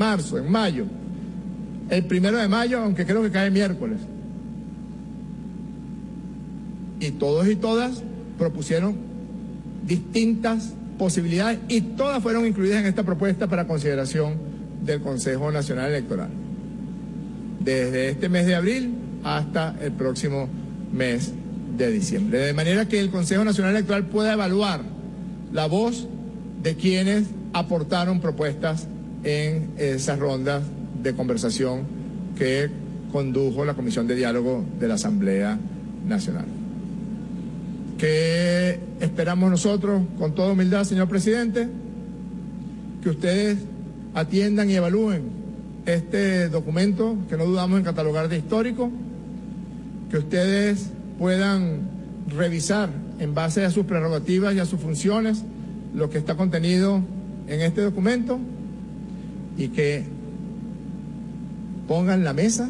marzo, en mayo, el primero de mayo, aunque creo que cae miércoles. Y todos y todas propusieron distintas posibilidades y todas fueron incluidas en esta propuesta para consideración del Consejo Nacional Electoral. Desde este mes de abril hasta el próximo mes de diciembre. De manera que el Consejo Nacional Electoral pueda evaluar la voz de quienes aportaron propuestas en esas rondas de conversación que condujo la Comisión de Diálogo de la Asamblea Nacional. ¿Qué esperamos nosotros, con toda humildad, señor presidente? Que ustedes atiendan y evalúen este documento que no dudamos en catalogar de histórico, que ustedes puedan revisar en base a sus prerrogativas y a sus funciones lo que está contenido en este documento y que pongan la mesa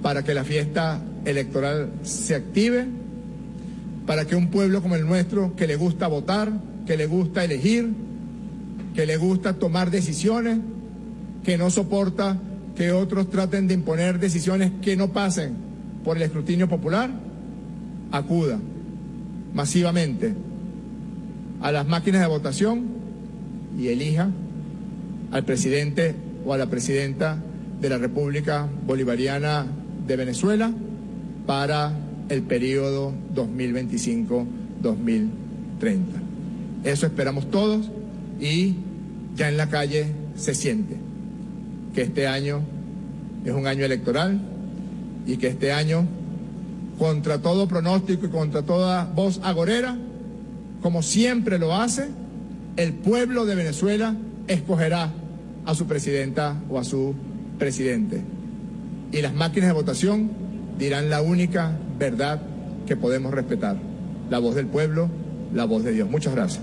para que la fiesta electoral se active, para que un pueblo como el nuestro, que le gusta votar, que le gusta elegir, que le gusta tomar decisiones, que no soporta que otros traten de imponer decisiones que no pasen por el escrutinio popular, acuda masivamente a las máquinas de votación y elija al presidente o a la presidenta de la República Bolivariana de Venezuela para el periodo 2025-2030. Eso esperamos todos y ya en la calle se siente que este año es un año electoral y que este año, contra todo pronóstico y contra toda voz agorera, como siempre lo hace, el pueblo de Venezuela escogerá a su presidenta o a su presidente. Y las máquinas de votación dirán la única verdad que podemos respetar, la voz del pueblo, la voz de Dios. Muchas gracias.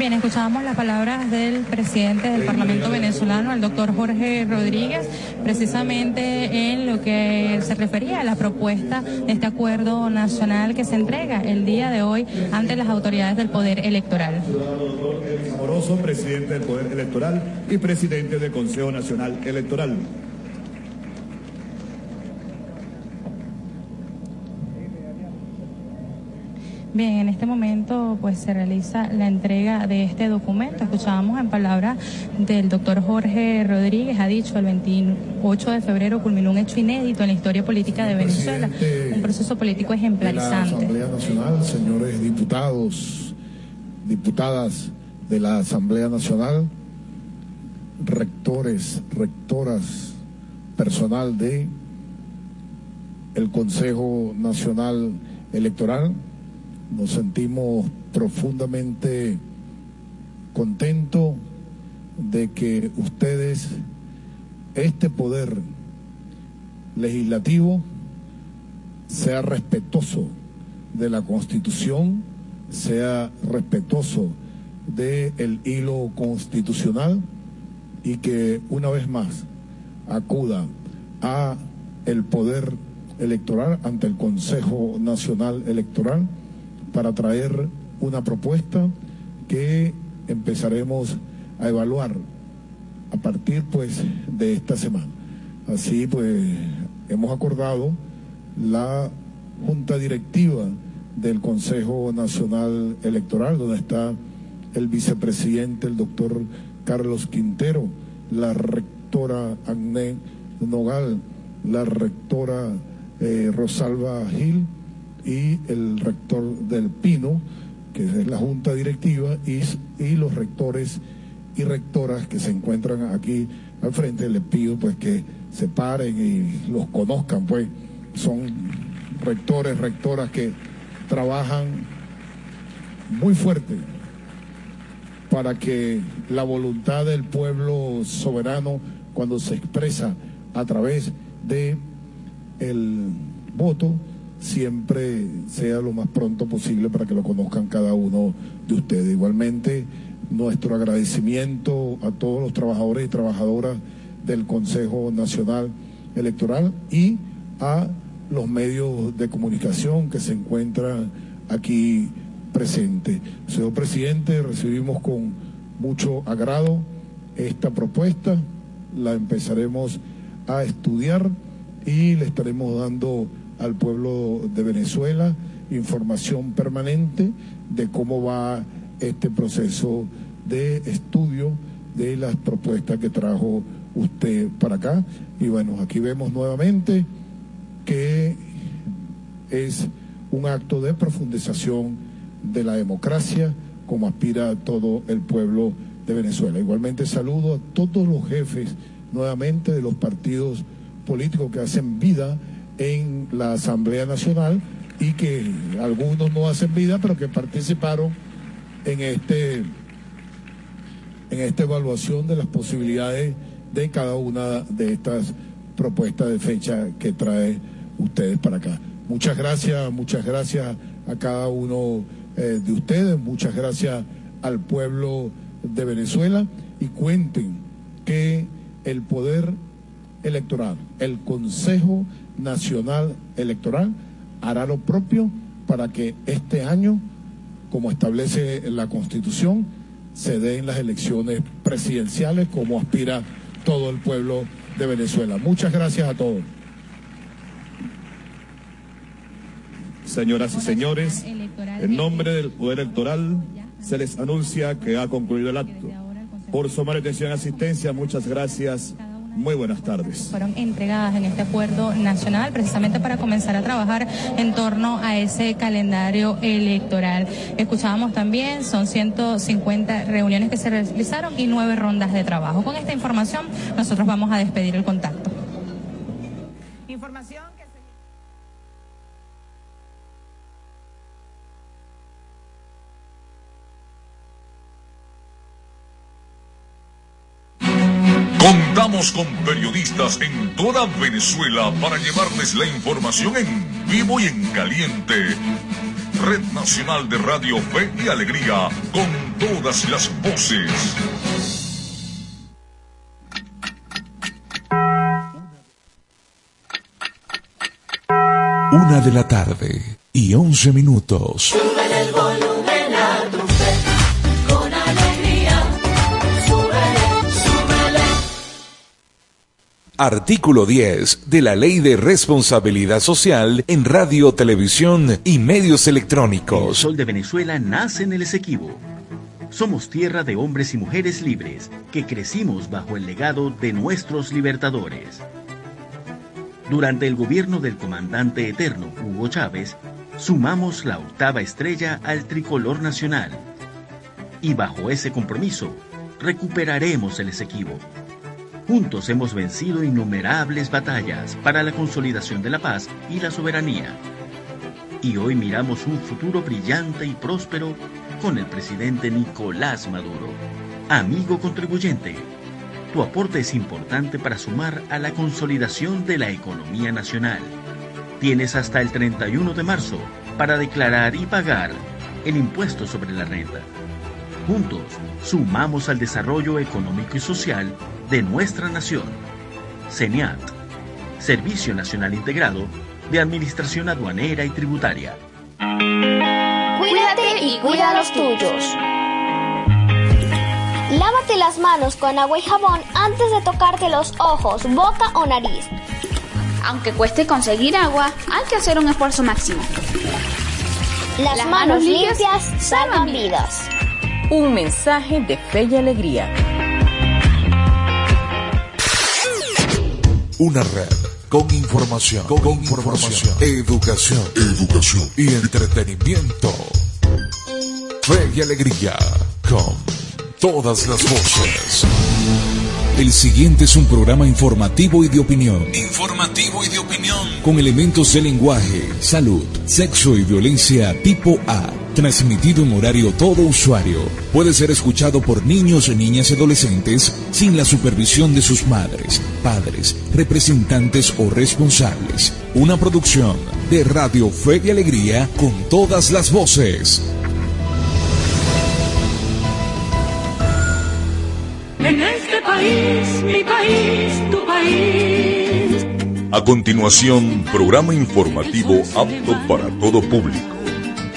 Bien, escuchábamos las palabras del presidente del Parlamento venezolano, el doctor Jorge Rodríguez, precisamente en lo que se refería a la propuesta de este acuerdo nacional que se entrega el día de hoy ante las autoridades del Poder Electoral. Moroso, presidente del Poder Electoral y presidente del Consejo Nacional Electoral. Bien, en este momento pues se realiza la entrega de este documento. Escuchábamos en palabras del doctor Jorge Rodríguez, ha dicho el 28 de febrero culminó un hecho inédito en la historia política de Venezuela, un proceso político ejemplarizante. De la Asamblea Nacional, señores diputados, diputadas de la Asamblea Nacional, rectores, rectoras, personal de el Consejo Nacional Electoral, nos sentimos profundamente contentos de que ustedes, este poder legislativo, sea respetuoso de la Constitución, sea respetuoso del hilo constitucional y que una vez más acuda a el poder electoral ante el Consejo Nacional Electoral para traer una propuesta que empezaremos a evaluar a partir pues de esta semana. Así pues hemos acordado la junta directiva del Consejo Nacional Electoral, donde está el vicepresidente, el doctor Carlos Quintero, la rectora Agné Nogal, la rectora eh, Rosalba Gil, y el rector del Pino, que es la junta directiva, y, y los rectores y rectoras que se encuentran aquí al frente, les pido pues que se paren y los conozcan, pues. Son rectores, rectoras que trabajan muy fuerte para que la voluntad del pueblo soberano cuando se expresa a través de el voto siempre sea lo más pronto posible para que lo conozcan cada uno de ustedes. Igualmente, nuestro agradecimiento a todos los trabajadores y trabajadoras del Consejo Nacional Electoral y a los medios de comunicación que se encuentran aquí presente. Señor presidente, recibimos con mucho agrado esta propuesta, la empezaremos a estudiar y le estaremos dando al pueblo de Venezuela información permanente de cómo va este proceso de estudio de las propuestas que trajo usted para acá. Y bueno, aquí vemos nuevamente que es un acto de profundización de la democracia como aspira todo el pueblo de Venezuela. Igualmente saludo a todos los jefes nuevamente de los partidos políticos que hacen vida en la Asamblea Nacional y que algunos no hacen vida, pero que participaron en este en esta evaluación de las posibilidades de cada una de estas propuestas de fecha que trae ustedes para acá. Muchas gracias, muchas gracias a cada uno eh, de ustedes, muchas gracias al pueblo de Venezuela y cuenten que el poder electoral, el Consejo Nacional Electoral, hará lo propio para que este año, como establece la Constitución, se den las elecciones presidenciales como aspira todo el pueblo de Venezuela. Muchas gracias a todos. Señoras y señores, en nombre del Poder Electoral se les anuncia que ha concluido el acto. Por su mala atención y asistencia, muchas gracias. Muy buenas tardes. Fueron entregadas en este acuerdo nacional precisamente para comenzar a trabajar en torno a ese calendario electoral. Escuchábamos también, son 150 reuniones que se realizaron y nueve rondas de trabajo. Con esta información nosotros vamos a despedir el contacto. Información. Con periodistas en toda Venezuela para llevarles la información en vivo y en caliente. Red Nacional de Radio Fe y Alegría, con todas las voces. Una de la tarde y once minutos. Artículo 10 de la Ley de Responsabilidad Social en Radio, Televisión y Medios Electrónicos. El sol de Venezuela nace en el Esequibo. Somos tierra de hombres y mujeres libres que crecimos bajo el legado de nuestros libertadores. Durante el gobierno del comandante eterno Hugo Chávez, sumamos la octava estrella al tricolor nacional. Y bajo ese compromiso, recuperaremos el Esequibo Juntos hemos vencido innumerables batallas para la consolidación de la paz y la soberanía. Y hoy miramos un futuro brillante y próspero con el presidente Nicolás Maduro. Amigo contribuyente, tu aporte es importante para sumar a la consolidación de la economía nacional. Tienes hasta el 31 de marzo para declarar y pagar el impuesto sobre la renta. Juntos, sumamos al desarrollo económico y social de nuestra nación. CENIAT, Servicio Nacional Integrado de Administración Aduanera y Tributaria. Cuídate y cuida a los tuyos. Lávate las manos con agua y jabón antes de tocarte los ojos, boca o nariz. Aunque cueste conseguir agua, hay que hacer un esfuerzo máximo. Las, manos, limpias, salvan vidas. Un mensaje de fe y alegría. Una red con información, con, información, educación, educación y entretenimiento. Fe y alegría con todas las voces. El siguiente es un programa informativo y de opinión. Informativo y de opinión. Con elementos de lenguaje, salud, sexo y violencia tipo A transmitido en horario todo usuario, puede ser escuchado por niños, niñas y adolescentes sin la supervisión de sus madres, padres, representantes o responsables. Una producción de Radio Fe y Alegría con todas las voces. País, mi país, tu país. A continuación, programa informativo apto para todo público.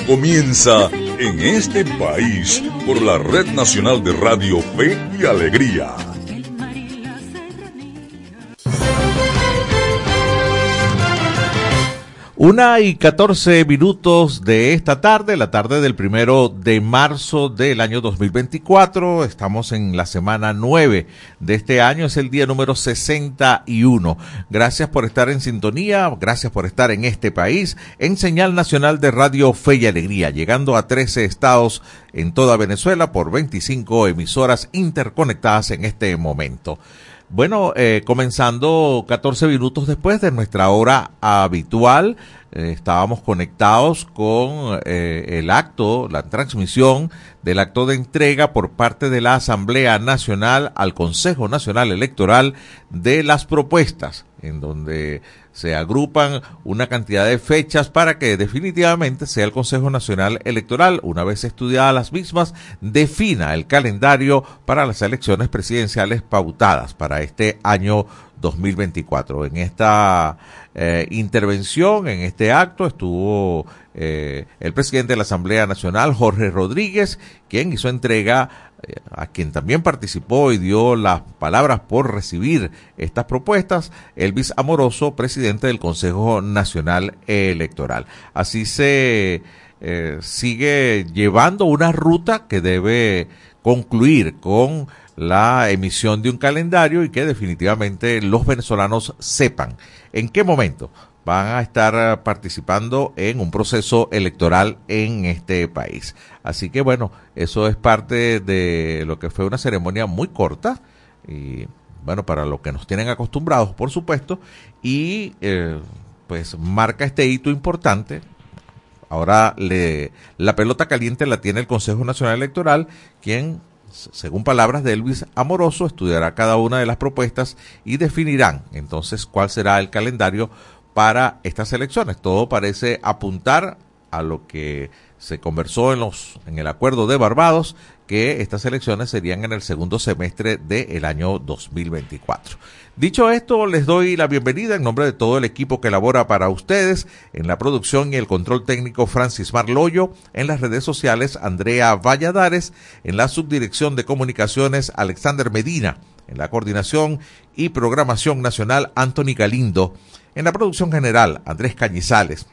Comienza en este país por la Red Nacional de Radio Fe y Alegría. Una y catorce minutos de esta tarde, la tarde del primero de marzo del año 2024. Estamos en la semana nueve de este año, es el día número 61. Gracias por estar en sintonía, gracias por estar en este país, en señal nacional de Radio Fe y Alegría, llegando a 13 estados en toda Venezuela por 25 emisoras interconectadas en este momento. Bueno, eh, comenzando 14 minutos después de nuestra hora habitual, eh, estábamos conectados con eh, el acto, la transmisión del acto de entrega por parte de la Asamblea Nacional al Consejo Nacional Electoral de las propuestas, en donde se agrupan una cantidad de fechas para que definitivamente sea el Consejo Nacional Electoral, una vez estudiadas las mismas, defina el calendario para las elecciones presidenciales pautadas para este año 2024. En esta eh, intervención, en este acto, estuvo eh, el presidente de la Asamblea Nacional, Jorge Rodríguez, quien hizo entrega a quien también participó y dio las palabras por recibir estas propuestas, Elvis Amoroso, presidente del Consejo Nacional Electoral. Así se eh, sigue llevando una ruta que debe concluir con la emisión de un calendario y que definitivamente los venezolanos sepan en qué momento van a estar eh, participando en un proceso electoral en este país. Así que bueno, eso es parte de lo que fue una ceremonia muy corta y bueno, para lo que nos tienen acostumbrados, por supuesto, y eh, pues marca este hito importante. Ahora le, la pelota caliente la tiene el Consejo Nacional Electoral, quien según palabras de Elvis Amoroso, estudiará cada una de las propuestas y definirán entonces cuál será el calendario para estas elecciones. Todo parece apuntar a lo que se conversó en los en el acuerdo de Barbados que estas elecciones serían en el segundo semestre del año 2024. Dicho esto, les doy la bienvenida en nombre de todo el equipo que elabora para ustedes en la producción y el control técnico Francis Marloyo, en las redes sociales Andrea Valladares, en la subdirección de comunicaciones Alexander Medina, en la coordinación y programación nacional Anthony Galindo, en la producción general, Andrés Cañizales.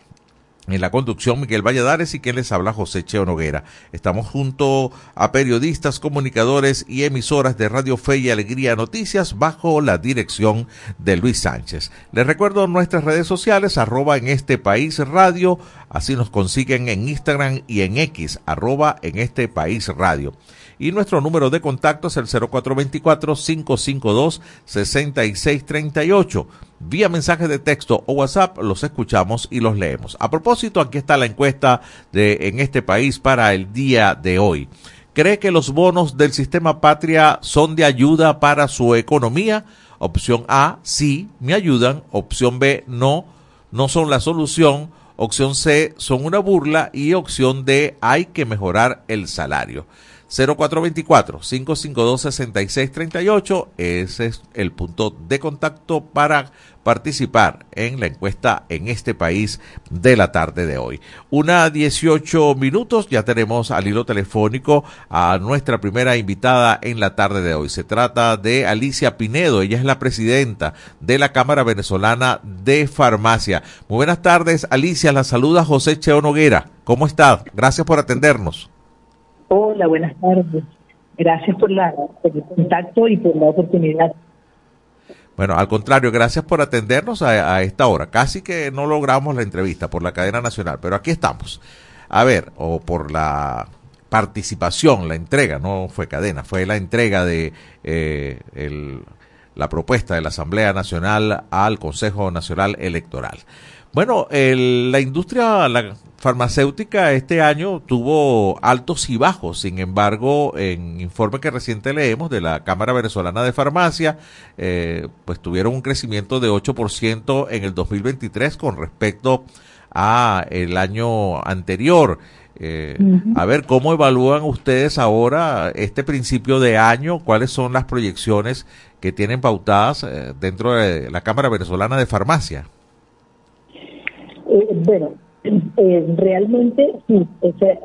En la conducción, Miguel Valladares y quien les habla, José Cheo Noguera. Estamos junto a periodistas, comunicadores y emisoras de Radio Fe y Alegría Noticias bajo la dirección de Luis Sánchez. Les recuerdo nuestras redes sociales, arroba en este país radio, así nos consiguen en Instagram y en X, arroba en este país radio y nuestro número de contacto es el 0424-552-6638. Vía mensaje de texto o WhatsApp los escuchamos y los leemos. A propósito, aquí está la encuesta de en este país para el día de hoy. ¿Cree que los bonos del sistema patria son de ayuda para su economía? Opción A, sí, me ayudan. Opción B, no, no son la solución. Opción C, son una burla. Y opción D, hay que mejorar el salario. 0424-552-6638. Ese es el punto de contacto para participar en la encuesta en este país de la tarde de hoy. Una 18 minutos, ya tenemos al hilo telefónico a nuestra primera invitada en la tarde de hoy. Se trata de Alicia Pinedo, ella es la presidenta de la Cámara Venezolana de Farmacia. Muy buenas tardes, Alicia, la saluda José Cheo Noguera. ¿Cómo está? Gracias por atendernos. Hola, buenas tardes. Gracias por, la, el contacto y por la oportunidad. Bueno, al contrario, gracias por atendernos a, esta hora. Casi que no logramos la entrevista por la cadena nacional, pero aquí estamos. A ver, o por la participación, la entrega, no fue cadena, fue la entrega de eh, la propuesta de la Asamblea Nacional al Consejo Nacional Electoral. Bueno, la industria la farmacéutica este año tuvo altos y bajos. Sin embargo, en informe que reciente leemos de la Cámara Venezolana de Farmacia, eh, pues tuvieron un crecimiento de 8% en el 2023 con respecto a el año anterior. Eh, a ver, ¿cómo evalúan ustedes ahora este principio de año? ¿Cuáles son las proyecciones que tienen pautadas eh, dentro de la Cámara Venezolana de Farmacia? Bueno, Eh, realmente sí,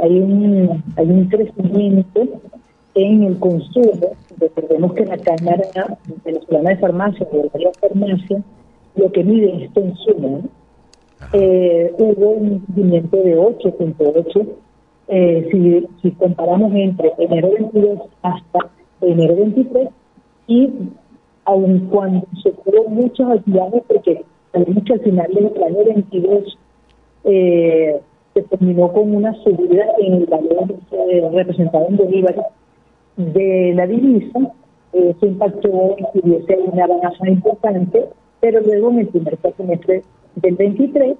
hay, un, hay un crecimiento en el consumo. Recordemos que la Cámara Venezolana de Farmacia, de la farmacia, lo que mide es consumo. Eh, hubo un crecimiento de 8.8 eh, si, si comparamos entre enero 22 hasta enero 23 y aun cuando se tuvo muchas actividades porque al final del año 22 eh, se terminó con una subida en el valor eh, representado en bolívares de la divisa, eh, se impactó que hubiese una baja importante, pero luego en el primer semestre del 23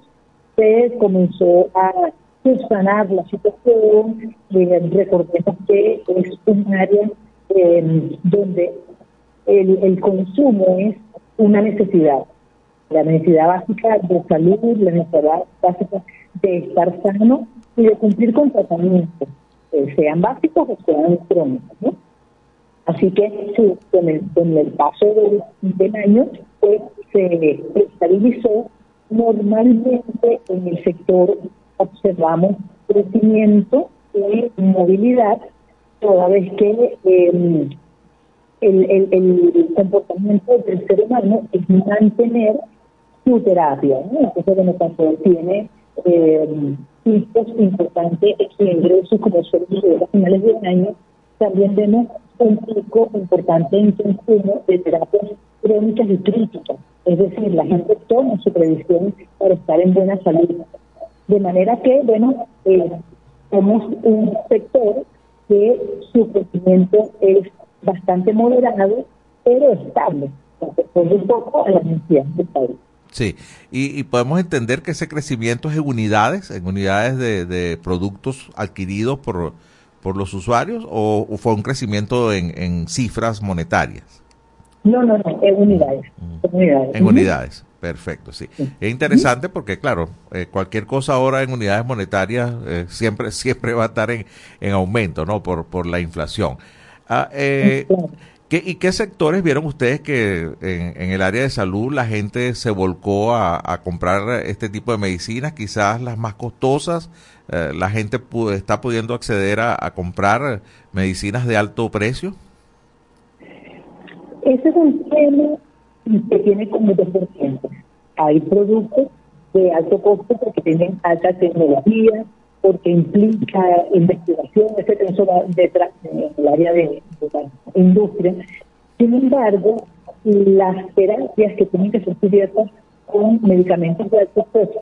se comenzó a subsanar la situación, eh, recordemos que es un área em, donde el consumo es una necesidad la necesidad básica de salud, la necesidad básica de estar sano y de cumplir con tratamientos, eh, sean básicos o sean crónicos. ¿no? Así que sí, con el, con el paso del, del año pues, se estabilizó. Normalmente en el sector observamos crecimiento y movilidad, toda vez que eh, el, el, el comportamiento del ser humano es mantener su terapia. ¿no? Entonces, bueno, tanto tiene eh, importantes en ingresos como servicios a finales de año, también vemos un pico importante en consumo de terapias crónicas y críticas. Es decir, la gente toma su previsión para estar en buena salud. De manera que, bueno, eh, somos un sector que su crecimiento es bastante moderado, pero estable, responde un poco a la necesidad del país. Sí, y, podemos entender que ese crecimiento es en unidades, en unidades de, productos adquiridos por, por los usuarios o, fue un crecimiento en, cifras monetarias? No, no, no, en unidades. En unidades, en unidades. perfecto, sí. Es interesante porque, claro, eh, cualquier cosa ahora en unidades monetarias eh, siempre, siempre va a estar en, en aumento, ¿no? Por, por la inflación. Ah, eh, ¿Y qué sectores vieron ustedes que en, el área de salud la gente se volcó a, comprar este tipo de medicinas, quizás las más costosas? Eh, ¿La gente está pudiendo acceder a, comprar medicinas de alto precio? Ese es un tema que tiene como dos vertientes. Hay productos de alto costo porque tienen alta tecnología, porque implica investigación, etcétera, eso va detrás del área de, la industria. Sin embargo, las terapias que tienen que ser cubiertas con medicamentos de alto costo,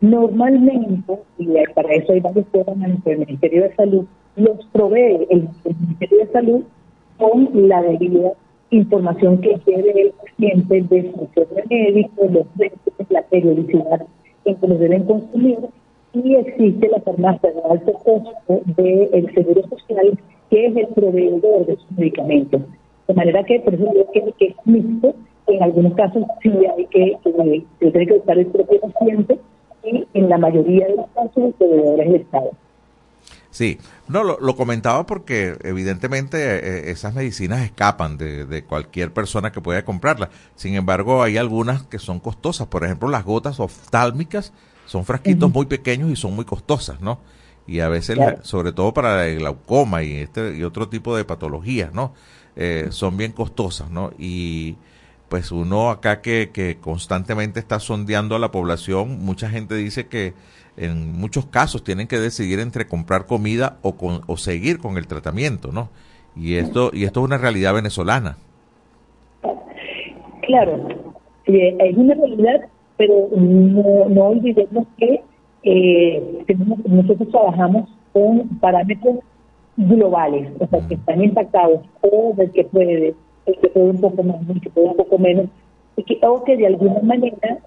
normalmente, y para eso hay varios programas del Ministerio de Salud, los provee el, Ministerio de Salud con la debida información que quiere el paciente de su médico, los precios, la periodicidad en que los deben consumir y existe la farmacia de alto costo del Seguro Social, que es el proveedor de sus medicamentos. De manera que, por eso digo que, que es mixto, en algunos casos sí hay que, que, tiene que buscar el propio paciente y en la mayoría de los casos el proveedor es el Estado. Sí, no, lo, comentaba porque evidentemente eh, esas medicinas escapan de, de, cualquier persona que pueda comprarlas. Sin embargo, hay algunas que son costosas. Por ejemplo, las gotas oftálmicas son frasquitos muy pequeños y son muy costosas, ¿no? Y a veces, sobre todo para el glaucoma y, este, y otro tipo de patologías, ¿no? Eh, son bien costosas, ¿no? Y pues uno acá que, que constantemente está sondeando a la población, mucha gente dice que en muchos casos tienen que decidir entre comprar comida o, con, o seguir con el tratamiento, ¿no? Y esto, y esto es una realidad venezolana. Claro, es una realidad pero no, no olvidemos que eh, nosotros trabajamos con parámetros globales, o sea, que están impactados, o el que puede, el que puede un poco más, el que puede un poco menos, y que, o que de alguna manera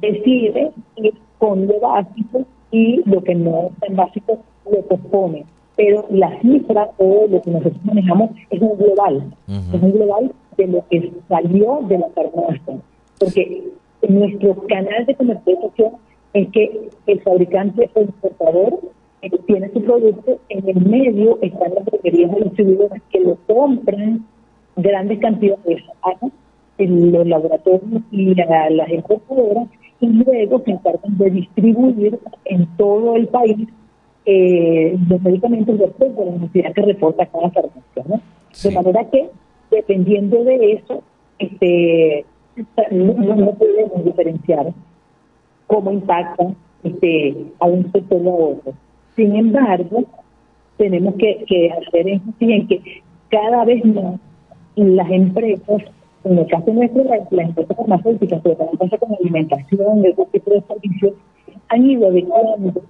decide ir con lo básico y lo que no es tan básico lo pospone. Pero la cifra o lo que nosotros manejamos es un global, es un global de lo que salió de la farmacia. Porque nuestro canal de comercialización es que el fabricante o importador eh, tiene su producto, en el medio están las droguerías de distribuidores que lo compran grandes cantidades en los laboratorios y a las importadoras y luego se encargan de distribuir en todo el país eh, los medicamentos de acuerdo a la necesidad que reporta cada farmacia. ¿no? De manera que, dependiendo de eso, este, no, podemos diferenciar cómo impacta este, a un sector o a otro. Sin embargo, tenemos que, hacer énfasis en que cada vez más las empresas, en el caso nuestro, las, las empresas farmacéuticas, pero también pasa con alimentación, el tipo de servicios, han ido adecuando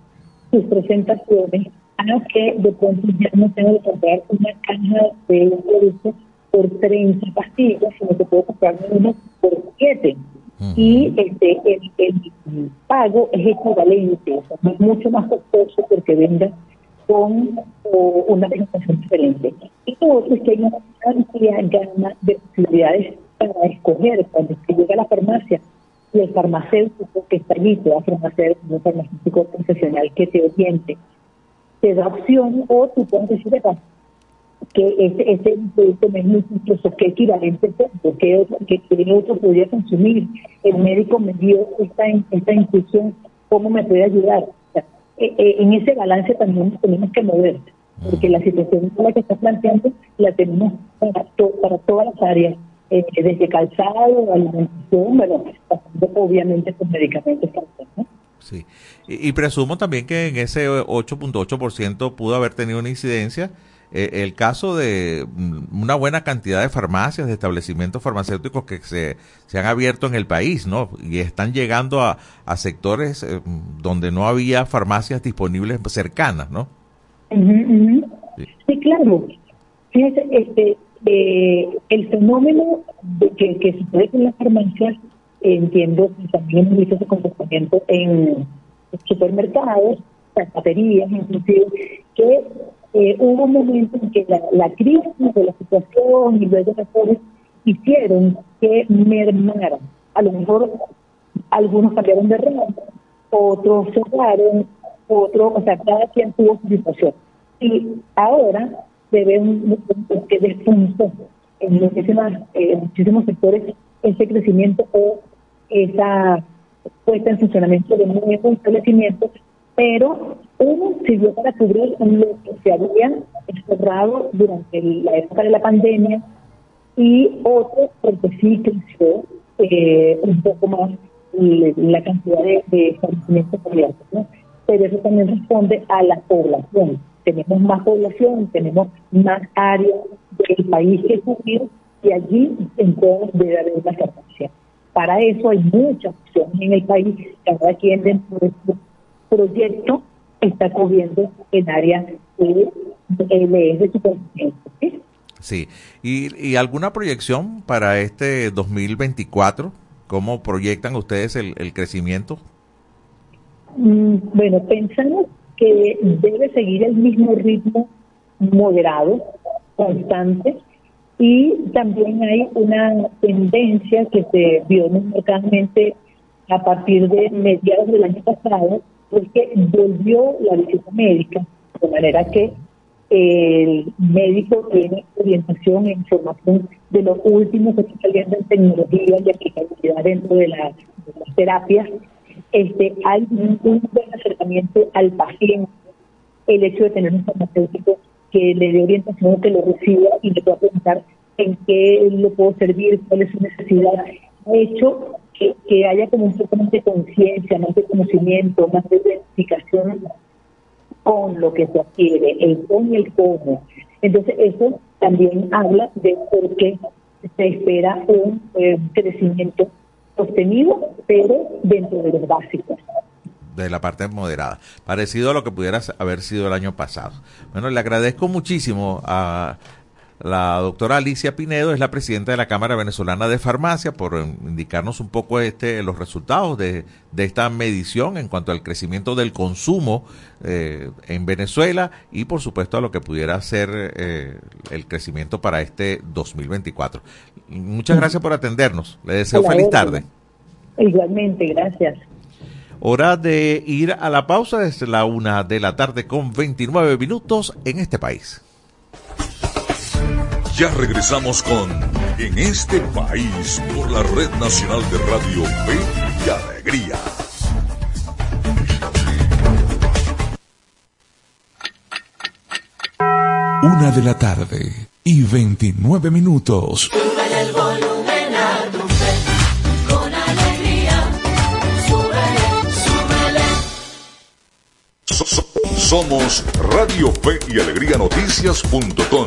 sus presentaciones a que de pronto ya no tengo que comprar una caja de un producto por 30 pastillas, sino que puedo comprar uno por 7. Y este, el, el, pago es equivalente, o sea, es mucho más costoso porque venda con una presentación diferente. Y lo otro es que hay una amplia gama de posibilidades para escoger cuando se llega a la farmacia y el farmacéutico que está allí, te va a un farmacéutico profesional que te oriente, te da opción o tú puedes decir que ese, ese producto es muy costoso, que equivalente que otro, que, otro podría consumir. El médico me dio esta, esta instrucción, ¿cómo me puede ayudar? Eh, eh, en ese balance también tenemos que mover, porque la situación la que está planteando la tenemos para, para todas las áreas, eh, desde calzado, alimentación, bueno, obviamente con medicamentos. Sí, y, y, presumo también que en ese 8.8% pudo haber tenido una incidencia eh, el caso de mm, una buena cantidad de farmacias, de establecimientos farmacéuticos que se, se han abierto en el país, ¿no? Y están llegando a, a sectores eh, donde no había farmacias disponibles cercanas, ¿no? Sí. claro. Fíjate, este, eh, el fenómeno de que, que sucede con las farmacias, entiendo que también hemos visto ese comportamiento en supermercados, zapaterías, inclusive, que eh, hubo un momento en que la, crisis de la situación y de todo hicieron que mermaran. A lo mejor algunos cambiaron de ramo, otros cerraron, otros, o sea, cada quien tuvo su situación. Y ahora se ve un, que despuntó en muchísimas, eh, muchísimos sectores ese crecimiento o esa puesta en funcionamiento de nuevos establecimientos, pero uno sirvió para cubrir lo que se había cerrado durante la época de la pandemia y otro porque sí creció eh, un poco más la cantidad de, de establecimientos abiertos. Pero eso también responde a la población. Tenemos más población, tenemos más áreas del país que cubrir y allí entonces debe haber una capacidad. Para eso hay muchas opciones en el país, cada quien dentro de su proyecto está cubriendo en área de, de, de Sí, ¿Y, ¿Y alguna proyección para este 2024? ¿Cómo proyectan ustedes el, el crecimiento? Mm, bueno, pensamos que debe seguir el mismo ritmo moderado, constante, y también hay una tendencia que se vio localmente a partir de mediados del año pasado, es que volvió la visita médica, de manera que el médico tiene orientación e información de lo último que está saliendo en tecnología y aplicabilidad dentro de, la, las terapias. Este, hay un, buen acercamiento al paciente, el hecho de tener un farmacéutico que le dé orientación, que lo reciba y le pueda preguntar en qué lo puedo servir, cuál es su necesidad, ha hecho que, haya como un poco de conciencia, más de conocimiento, más de identificación con lo que se adquiere, el con y el cómo. Entonces eso también habla de por qué se espera un eh, crecimiento sostenido, pero dentro de los básicos de la parte moderada, parecido a lo que pudiera haber sido el año pasado. Bueno, le agradezco muchísimo a la doctora Alicia Pinedo es la presidenta de la Cámara Venezolana de Farmacia por indicarnos un poco este, los resultados de, esta medición en cuanto al crecimiento del consumo eh, en Venezuela y por supuesto a lo que pudiera ser eh, el crecimiento para este 2024. Muchas gracias por atendernos. Le deseo feliz tarde. Igualmente, gracias. Hora de ir a la pausa desde la una de la tarde con 29 minutos en este país. Ya regresamos con En este país por la Red Nacional de Radio P y alegría. Una de la tarde y 29 minutos. el volumen a tu fe, con alegría. Súbele, súbele. Somos Radio Fe y Alegría Noticias.com.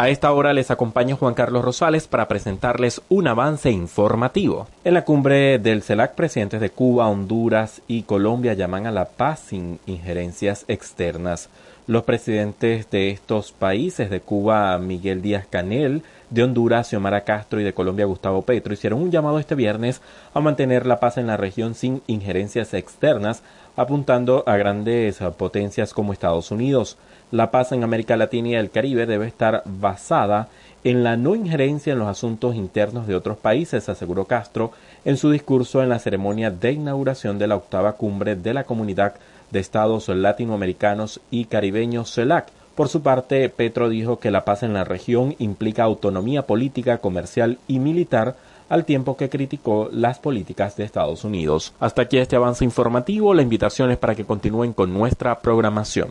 A esta hora les acompaña Juan Carlos Rosales para presentarles un avance informativo. En la cumbre del CELAC, presidentes de Cuba, Honduras y Colombia llaman a la paz sin injerencias externas. Los presidentes de estos países, de Cuba, Miguel Díaz Canel, de Honduras, Xiomara Castro y de Colombia, Gustavo Petro, hicieron un llamado este viernes a mantener la paz en la región sin injerencias externas, apuntando a grandes potencias como Estados Unidos. La paz en América Latina y el Caribe debe estar basada en la no injerencia en los asuntos internos de otros países, aseguró Castro en su discurso en la ceremonia de inauguración de la octava cumbre de la Comunidad de Estados Latinoamericanos y Caribeños CELAC. Por su parte, Petro dijo que la paz en la región implica autonomía política, comercial y militar, al tiempo que criticó las políticas de Estados Unidos. Hasta aquí este avance informativo. La invitación es para que continúen con nuestra programación.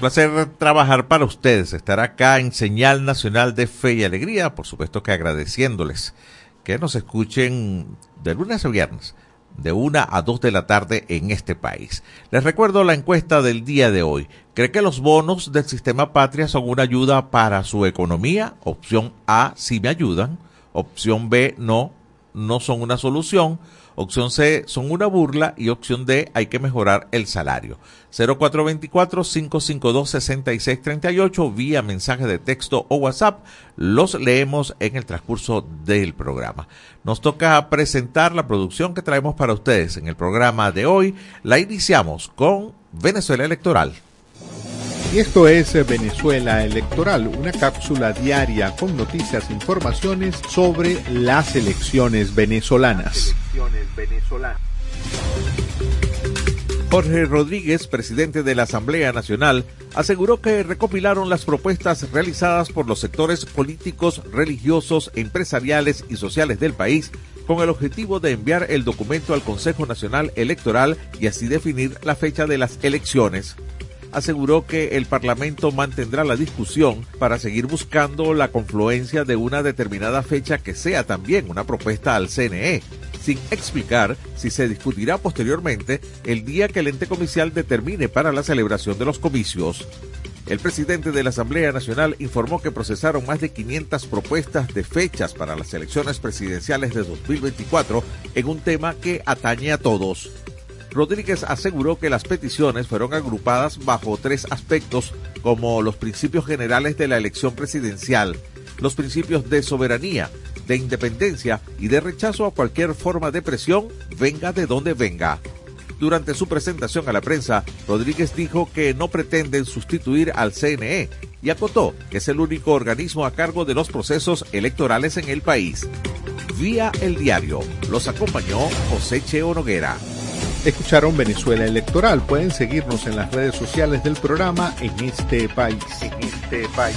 Placer trabajar para ustedes, estar acá en Señal Nacional de Fe y Alegría, por supuesto que agradeciéndoles que nos escuchen de lunes a viernes, de una a dos de la tarde en este país. Les recuerdo la encuesta del día de hoy. ¿Cree que los bonos del sistema patria son una ayuda para su economía? Opción A, sí me ayudan. Opción B, no, no son una solución. Opción C son una burla y opción D hay que mejorar el salario. 0424-552-6638 vía mensaje de texto o WhatsApp. Los leemos en el transcurso del programa. Nos toca presentar la producción que traemos para ustedes en el programa de hoy. La iniciamos con Venezuela Electoral. Y esto es Venezuela Electoral, una cápsula diaria con noticias e informaciones sobre las elecciones venezolanas. Jorge Rodríguez, presidente de la Asamblea Nacional, aseguró que recopilaron las propuestas realizadas por los sectores políticos, religiosos, empresariales y sociales del país con el objetivo de enviar el documento al Consejo Nacional Electoral y así definir la fecha de las elecciones aseguró que el Parlamento mantendrá la discusión para seguir buscando la confluencia de una determinada fecha que sea también una propuesta al CNE, sin explicar si se discutirá posteriormente el día que el ente comicial determine para la celebración de los comicios. El presidente de la Asamblea Nacional informó que procesaron más de 500 propuestas de fechas para las elecciones presidenciales de 2024 en un tema que atañe a todos. Rodríguez aseguró que las peticiones fueron agrupadas bajo tres aspectos como los principios generales de la elección presidencial, los principios de soberanía, de independencia y de rechazo a cualquier forma de presión, venga de donde venga. Durante su presentación a la prensa, Rodríguez dijo que no pretenden sustituir al CNE y acotó que es el único organismo a cargo de los procesos electorales en el país. Vía el diario, los acompañó José Cheo Noguera. Escucharon Venezuela Electoral. Pueden seguirnos en las redes sociales del programa en este país. En este país.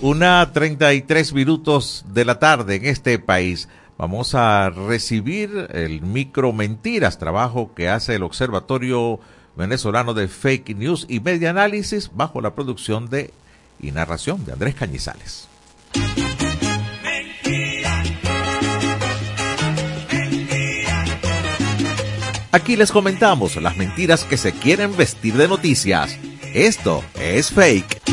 Una 33 minutos de la tarde en este país. Vamos a recibir el micro mentiras, trabajo que hace el Observatorio Venezolano de Fake News y Media Análisis bajo la producción de y narración de Andrés Cañizales. Aquí les comentamos las mentiras que se quieren vestir de noticias. Esto es fake.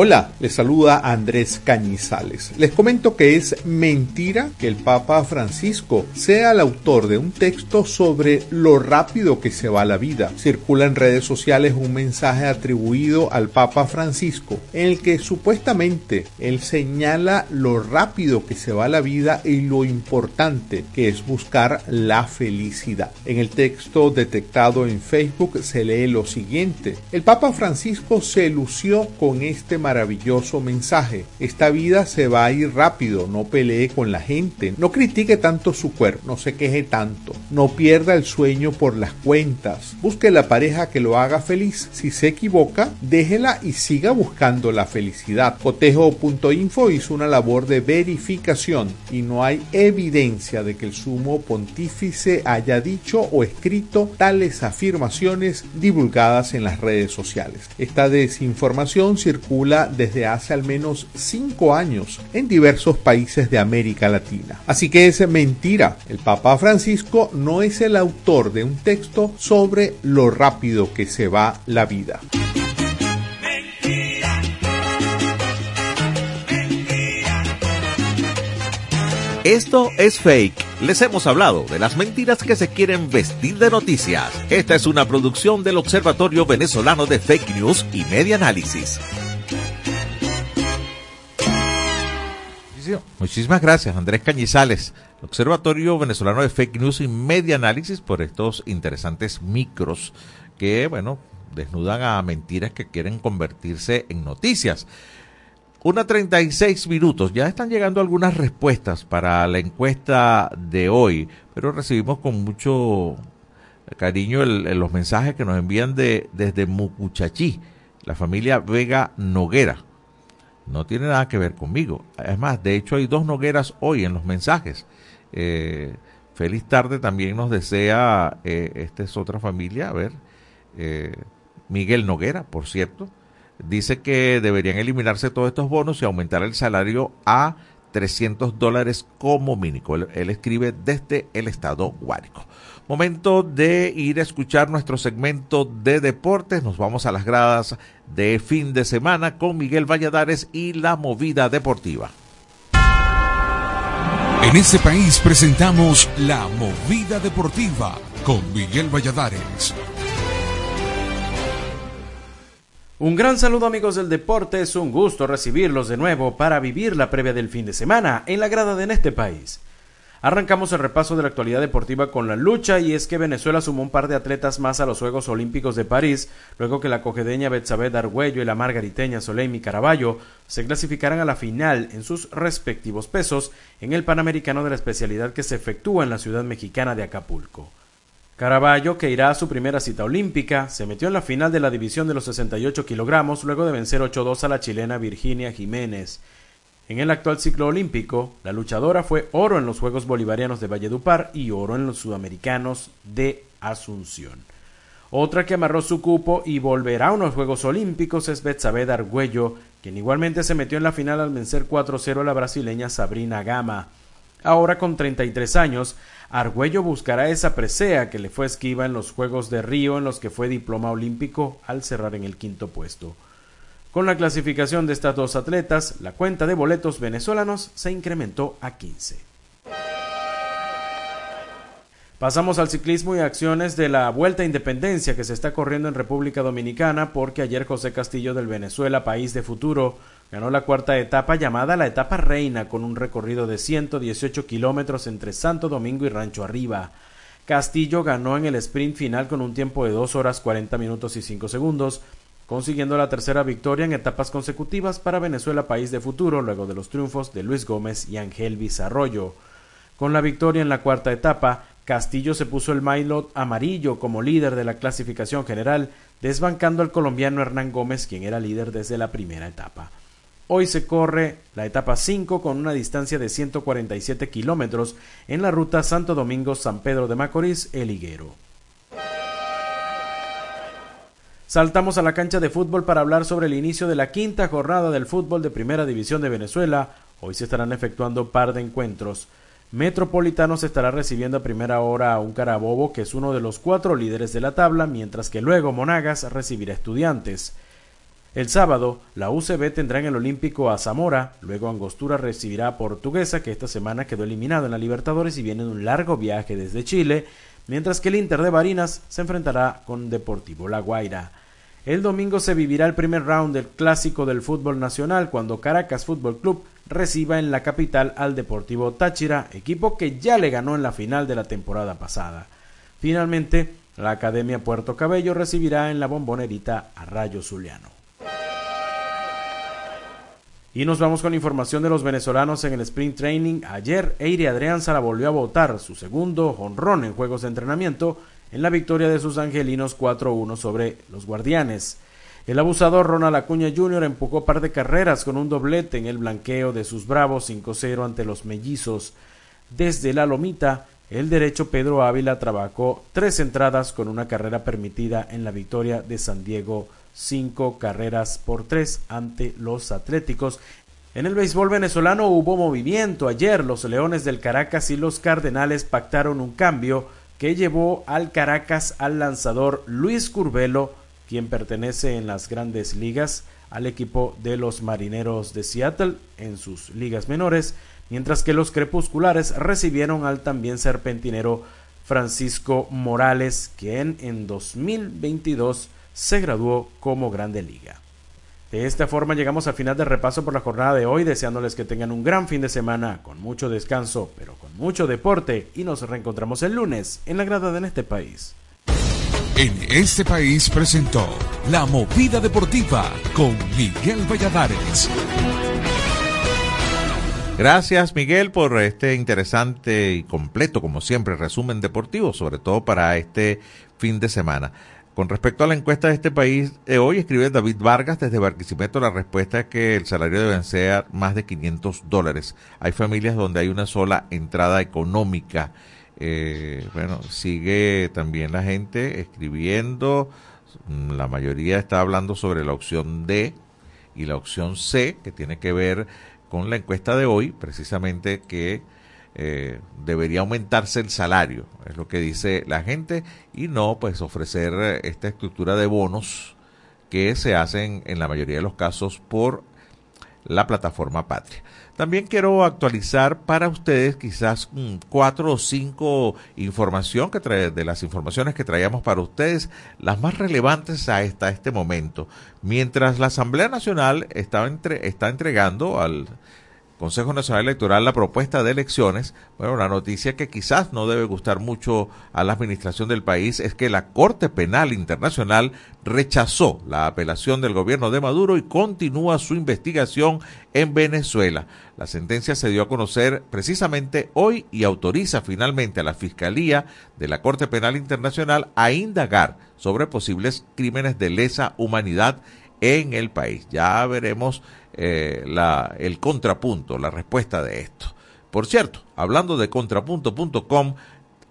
Hola, les saluda Andrés Cañizales. Les comento que es mentira que el Papa Francisco sea el autor de un texto sobre lo rápido que se va la vida. Circula en redes sociales un mensaje atribuido al Papa Francisco en el que supuestamente él señala lo rápido que se va la vida y lo importante que es buscar la felicidad. En el texto detectado en Facebook se lee lo siguiente. El Papa Francisco se lució con este maravilloso mensaje. Esta vida se va a ir rápido, no pelee con la gente, no critique tanto su cuerpo, no se queje tanto, no pierda el sueño por las cuentas, busque la pareja que lo haga feliz. Si se equivoca, déjela y siga buscando la felicidad. Cotejo.info hizo una labor de verificación y no hay evidencia de que el sumo pontífice haya dicho o escrito tales afirmaciones divulgadas en las redes sociales. Esta desinformación circula desde hace al menos cinco años en diversos países de América Latina. Así que es mentira. El Papa Francisco no es el autor de un texto sobre lo rápido que se va la vida. Esto es fake. Les hemos hablado de las mentiras que se quieren vestir de noticias. Esta es una producción del Observatorio Venezolano de Fake News y Media Análisis. Muchísimas gracias, Andrés Cañizales, Observatorio Venezolano de Fake News y Media Análisis, por estos interesantes micros que, bueno, desnudan a mentiras que quieren convertirse en noticias. Una 36 minutos. Ya están llegando algunas respuestas para la encuesta de hoy, pero recibimos con mucho cariño los mensajes que nos envían de, desde Mucuchachí, la familia Vega Noguera no tiene nada que ver conmigo. Es más, de hecho hay dos Nogueras hoy en los mensajes. Eh, feliz tarde también nos desea, eh, esta es otra familia, a ver, eh, Miguel Noguera, por cierto, dice que deberían eliminarse todos estos bonos y aumentar el salario a 300 dólares como mínimo. Él, escribe desde el estado Guárico. Momento de ir a escuchar nuestro segmento de deportes. Nos vamos a las gradas de fin de semana con Miguel Valladares y la movida deportiva. En este país presentamos la movida deportiva con Miguel Valladares. Un gran saludo amigos del deporte, es un gusto recibirlos de nuevo para vivir la previa del fin de semana en la grada de en este país. Arrancamos el repaso de la actualidad deportiva con la lucha y es que Venezuela sumó un par de atletas más a los Juegos Olímpicos de París, luego que la cogedeña Betsabe Argüello y la margariteña Soleimi Caraballo se clasificaran a la final en sus respectivos pesos en el Panamericano de la especialidad que se efectúa en la ciudad mexicana de Acapulco. Caraballo, que irá a su primera cita olímpica, se metió en la final de la división de los 68 kilogramos luego de vencer 8-2 a la chilena Virginia Jiménez. En el actual ciclo olímpico, la luchadora fue oro en los Juegos Bolivarianos de Valledupar y oro en los Sudamericanos de Asunción. Otra que amarró su cupo y volverá a unos Juegos Olímpicos es Betsabe Argüello, quien igualmente se metió en la final al vencer 4-0 a la brasileña Sabrina Gama. Ahora con 33 años, Argüello buscará esa presea que le fue esquiva en los Juegos de Río en los que fue diploma olímpico al cerrar en el quinto puesto. Con la clasificación de estas dos atletas, la cuenta de boletos venezolanos se incrementó a 15. Pasamos al ciclismo y acciones de la Vuelta a Independencia que se está corriendo en República Dominicana porque ayer José Castillo del Venezuela, país de futuro, ganó la cuarta etapa llamada la etapa reina con un recorrido de 118 kilómetros entre Santo Domingo y Rancho Arriba. Castillo ganó en el sprint final con un tiempo de 2 horas 40 minutos y 5 segundos, consiguiendo la tercera victoria en etapas consecutivas para Venezuela País de Futuro luego de los triunfos de Luis Gómez y Ángel Vizarroyo. Con la victoria en la cuarta etapa, Castillo se puso el maillot amarillo como líder de la clasificación general, desbancando al colombiano Hernán Gómez, quien era líder desde la primera etapa. Hoy se corre la etapa 5 con una distancia de 147 kilómetros en la ruta Santo Domingo-San Pedro de Macorís, El Higuero. Saltamos a la cancha de fútbol para hablar sobre el inicio de la quinta jornada del fútbol de Primera División de Venezuela, Hoy se estarán efectuando par de encuentros. Metropolitanos estará recibiendo a primera hora a un Carabobo que es uno de los cuatro líderes de la tabla, mientras que luego Monagas recibirá estudiantes. El sábado, la UCB tendrá en el Olímpico a Zamora, luego Angostura recibirá a Portuguesa, que esta semana quedó eliminado en la Libertadores y viene de un largo viaje desde Chile, mientras que el Inter de Barinas se enfrentará con Deportivo La Guaira. El domingo se vivirá el primer round del clásico del fútbol nacional cuando Caracas Fútbol Club reciba en la capital al Deportivo Táchira, equipo que ya le ganó en la final de la temporada pasada. Finalmente, la Academia Puerto Cabello recibirá en la bombonerita a Rayo Zuliano. Y nos vamos con información de los venezolanos en el sprint training. Ayer, Eire Adrianza volvió a votar su segundo honrón en juegos de entrenamiento en la victoria de sus angelinos 4-1 sobre los guardianes. El abusador Ronald Acuña Jr. empujó par de carreras con un doblete en el blanqueo de sus bravos 5-0 ante los mellizos. Desde la lomita, el derecho Pedro Ávila trabajó tres entradas con una carrera permitida en la victoria de San Diego, cinco carreras por tres ante los Atléticos. En el béisbol venezolano hubo movimiento. Ayer los Leones del Caracas y los Cardenales pactaron un cambio que llevó al Caracas al lanzador Luis Curvelo quien pertenece en las grandes ligas al equipo de los Marineros de Seattle en sus ligas menores, mientras que los crepusculares recibieron al también serpentinero Francisco Morales, quien en 2022 se graduó como Grande Liga. De esta forma llegamos al final del repaso por la jornada de hoy, deseándoles que tengan un gran fin de semana, con mucho descanso, pero con mucho deporte, y nos reencontramos el lunes en la grada de este país en este país presentó La Movida Deportiva con Miguel Valladares. Gracias Miguel por este interesante y completo, como siempre, resumen deportivo, sobre todo para este fin de semana. Con respecto a la encuesta de este país, eh, hoy escribe David Vargas desde Barquisimeto, la respuesta es que el salario debe ser más de 500 dólares. Hay familias donde hay una sola entrada económica eh, bueno, sigue también la gente escribiendo. La mayoría está hablando sobre la opción D y la opción C, que tiene que ver con la encuesta de hoy, precisamente que eh, debería aumentarse el salario, es lo que dice la gente, y no pues ofrecer esta estructura de bonos que se hacen en la mayoría de los casos por la plataforma Patria. También quiero actualizar para ustedes quizás cuatro o cinco información que de las informaciones que traíamos para ustedes, las más relevantes hasta este momento. Mientras la Asamblea Nacional entre, está entregando al Consejo Nacional Electoral la propuesta de elecciones, bueno, la noticia que quizás no debe gustar mucho a la administración del país es que la Corte Penal Internacional rechazó la apelación del gobierno de Maduro y continúa su investigación en Venezuela. La sentencia se dio a conocer precisamente hoy y autoriza finalmente a la Fiscalía de la Corte Penal Internacional a indagar sobre posibles crímenes de lesa humanidad en el país. Ya veremos eh, la, el contrapunto, la respuesta de esto. Por cierto, hablando de contrapunto.com,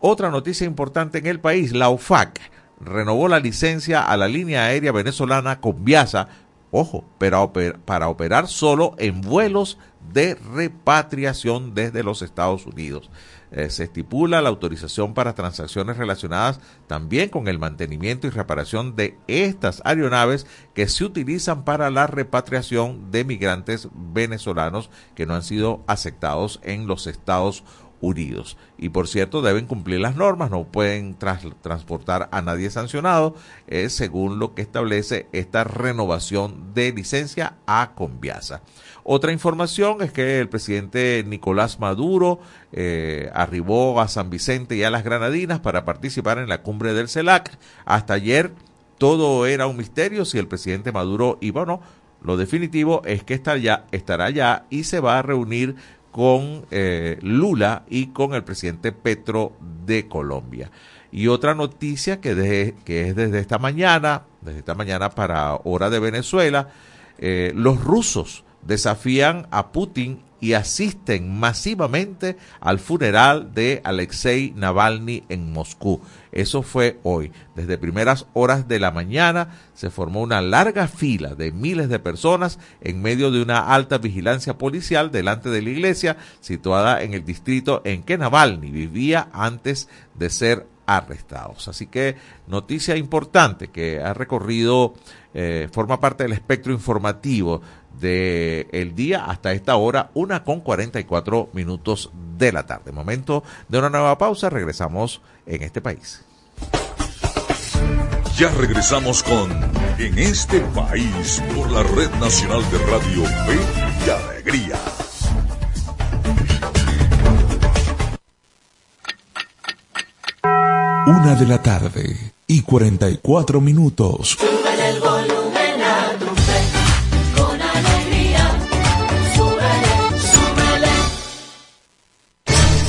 otra noticia importante en el país, la UFAC renovó la licencia a la línea aérea venezolana Conviasa, ojo, pero para operar solo en vuelos de repatriación desde los Estados Unidos. Eh, se estipula la autorización para transacciones relacionadas también con el mantenimiento y reparación de estas aeronaves que se utilizan para la repatriación de migrantes venezolanos que no han sido aceptados en los Estados Unidos. Y por cierto, deben cumplir las normas, no pueden transportar a nadie sancionado, según lo que establece esta renovación de licencia a Conviasa. Otra información es que el presidente Nicolás Maduro eh, arribó a San Vicente y a las Granadinas para participar en la cumbre del CELAC. Hasta ayer todo era un misterio si el presidente Maduro iba o no. Lo definitivo es que estará ya, estará allá y se va a reunir con eh, Lula y con el presidente Petro de Colombia. Y otra noticia que, que es desde esta mañana, desde esta mañana para hora de Venezuela, eh, los rusos desafían a Putin y asisten masivamente al funeral de Alexei Navalny en Moscú. Eso fue hoy. Desde primeras horas de la mañana se formó una larga fila de miles de personas en medio de una alta vigilancia policial delante de la iglesia situada en el distrito en que Navalny vivía antes de ser arrestados. Así que noticia importante que ha recorrido, eh, forma parte del espectro informativo del el día hasta esta hora, una con 44 minutos de la tarde. Momento de una nueva pausa, regresamos en este país. Ya regresamos con En este país por la Red Nacional de Radio Fe y Alegría. Una de la tarde y 44 minutos.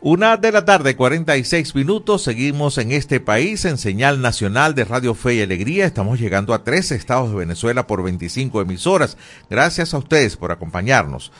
Una de la tarde, 46 minutos. Seguimos en este país en señal nacional de Radio Fe y Alegría. Estamos llegando a 13 estados de Venezuela por 25 emisoras. Gracias a ustedes por acompañarnos.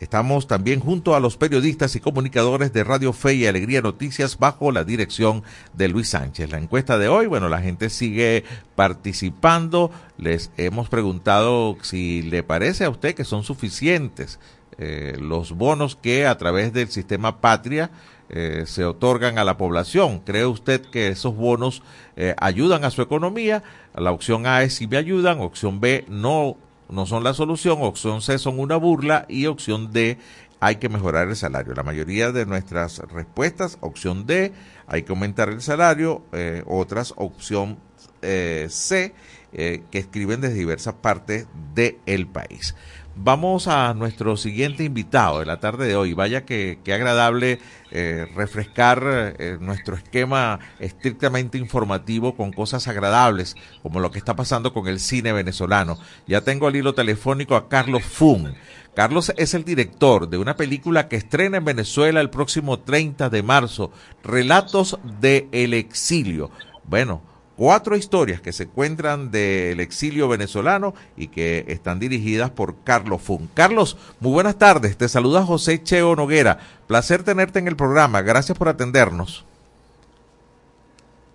Estamos también junto a los periodistas y comunicadores de Radio Fe y Alegría Noticias bajo la dirección de Luis Sánchez. La encuesta de hoy, bueno, la gente sigue participando. Les hemos preguntado si le parece a usted que son suficientes eh, los bonos que a través del sistema Patria eh, se otorgan a la población. ¿Cree usted que esos bonos eh, ayudan a su economía? La opción A es si me ayudan, opción B no, no son la solución, opción C son una burla y opción D hay que mejorar el salario. La mayoría de nuestras respuestas, opción D, hay que aumentar el salario, eh, otras opción C, que escriben desde diversas partes del país. Vamos a nuestro siguiente invitado de la tarde de hoy. Vaya que, que agradable eh, refrescar eh, nuestro esquema estrictamente informativo con cosas agradables, como lo que está pasando con el cine venezolano. Ya tengo al hilo telefónico a Carlos Fun. Carlos es el director de una película que estrena en Venezuela el próximo 30 de marzo, Relatos de el Exilio. Bueno, cuatro historias que se encuentran del exilio venezolano y que están dirigidas por Carlos Fun. Carlos, muy buenas tardes. Te saluda José Cheo Noguera. Placer tenerte en el programa. Gracias por atendernos.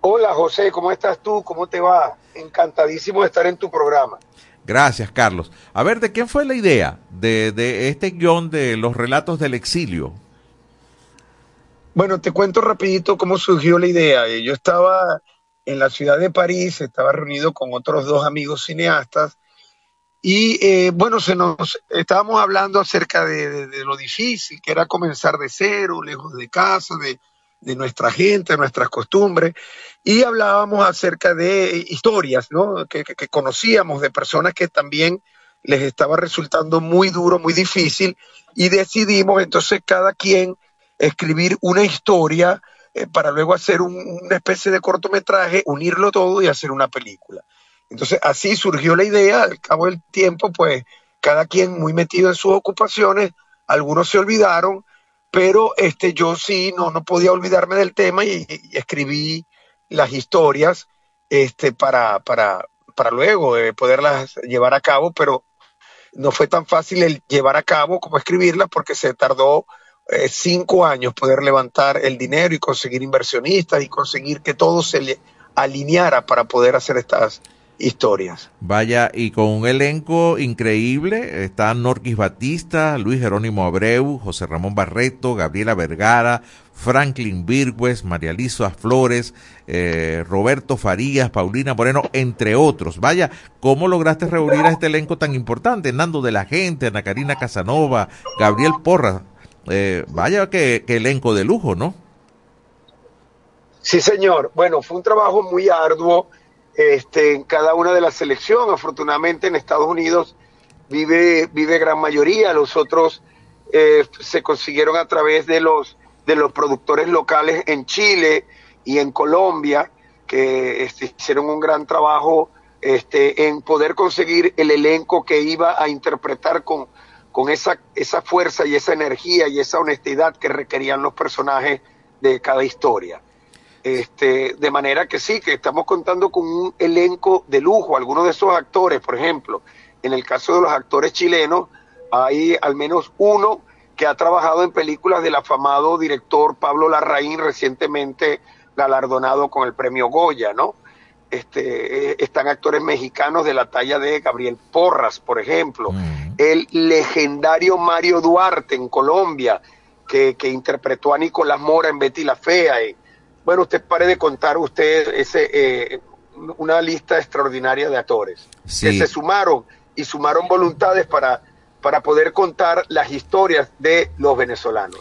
Hola José, ¿cómo estás tú? ¿Cómo te va? Encantadísimo de estar en tu programa. Gracias, Carlos. A ver, ¿de quién fue la idea de, de este guion de los relatos del exilio? Bueno, te cuento rapidito cómo surgió la idea. Yo estaba en la ciudad de París, estaba reunido con otros dos amigos cineastas y eh, bueno, se nos estábamos hablando acerca de, lo difícil que era comenzar de cero, lejos de casa, de, de nuestra gente, nuestras costumbres y hablábamos acerca de historias, ¿no? Que- que conocíamos de personas que también les estaba resultando muy duro, muy difícil y decidimos entonces cada quien escribir una historia eh, para luego hacer un- una especie de cortometraje, unirlo todo y hacer una película. Entonces así surgió la idea, al cabo del tiempo, pues cada quien muy metido en sus ocupaciones, algunos se olvidaron, pero este, yo sí no, no podía olvidarme del tema y, escribí las historias este, para, para, para luego eh, poderlas llevar a cabo, pero no fue tan fácil el llevar a cabo como escribirlas porque se tardó eh, cinco años poder levantar el dinero y conseguir inversionistas y conseguir que todo se le alineara para poder hacer estas historias. Vaya, y con un elenco increíble, está Norquis Batista, Luis Jerónimo Abreu, José Ramón Barreto, Gabriela Vergara, Franklin Virgües, María Lisa Flores, eh, Roberto Farías, Paulina Moreno, entre otros. Vaya, ¿cómo lograste reunir a este elenco tan importante? Nando de la Gente, Ana Karina Casanova, Gabriel Porra. Eh, vaya que, elenco de lujo, ¿no? Sí, señor. Bueno, fue un trabajo muy arduo este, en cada una de las selecciones. Afortunadamente en Estados Unidos vive, vive gran mayoría, los otros eh, se consiguieron a través de los, de los productores locales en Chile y en Colombia, que este, hicieron un gran trabajo este, en poder conseguir el elenco que iba a interpretar con, con esa, esa fuerza y esa energía y esa honestidad que requerían los personajes de cada historia. Este, de manera que sí, que estamos contando con un elenco de lujo. Algunos de esos actores, por ejemplo, en el caso de los actores chilenos, hay al menos uno que ha trabajado en películas del afamado director Pablo Larraín, recientemente galardonado con el premio Goya, ¿no? Este, eh, están actores mexicanos de la talla de Gabriel Porras, por ejemplo, el legendario Mario Duarte en Colombia, que, que interpretó a Nicolás Mora en Betty la Fea, y, bueno, usted pare de contar usted ese, eh, una lista extraordinaria de actores Sí. que se sumaron y sumaron voluntades para, para poder contar las historias de los venezolanos.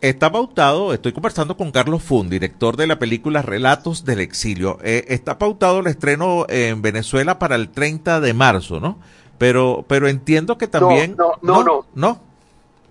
Está pautado, estoy conversando con Carlos Fun, director de la película Relatos del Exilio. Eh, está pautado el estreno en Venezuela para el 30 de marzo, ¿no? Pero, pero entiendo que también... no, no, no. ¿No?